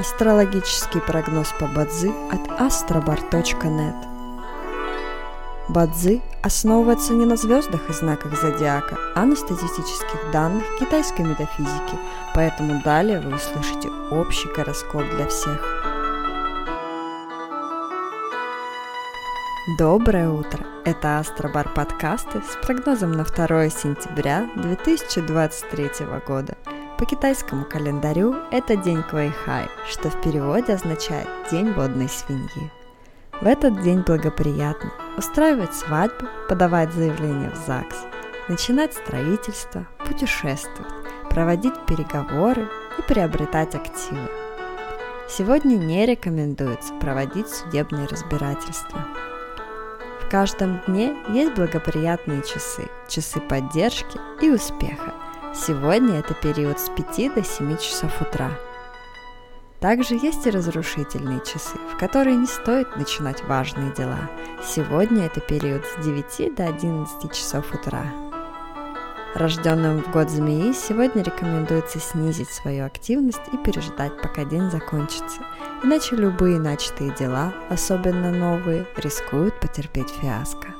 Астрологический прогноз по Бадзи от astrobar.net Бадзи основывается не на звездах и знаках зодиака, а на статистических данных китайской метафизики, поэтому далее вы услышите общий гороскоп для всех. Доброе утро! Это Астробар подкасты с прогнозом на 2 сентября 2023 года – по китайскому календарю это день Квайхай, что в переводе означает «день водной свиньи». В этот день благоприятно устраивать свадьбу, подавать заявление в ЗАГС, начинать строительство, путешествовать, проводить переговоры и приобретать активы. Сегодня не рекомендуется проводить судебные разбирательства. В каждом дне есть благоприятные часы, часы поддержки и успеха – Сегодня это период с 5 до 7 часов утра. Также есть и разрушительные часы, в которые не стоит начинать важные дела. Сегодня это период с 9 до 11 часов утра. Рожденным в год змеи сегодня рекомендуется снизить свою активность и переждать, пока день закончится, иначе любые начатые дела, особенно новые, рискуют потерпеть фиаско.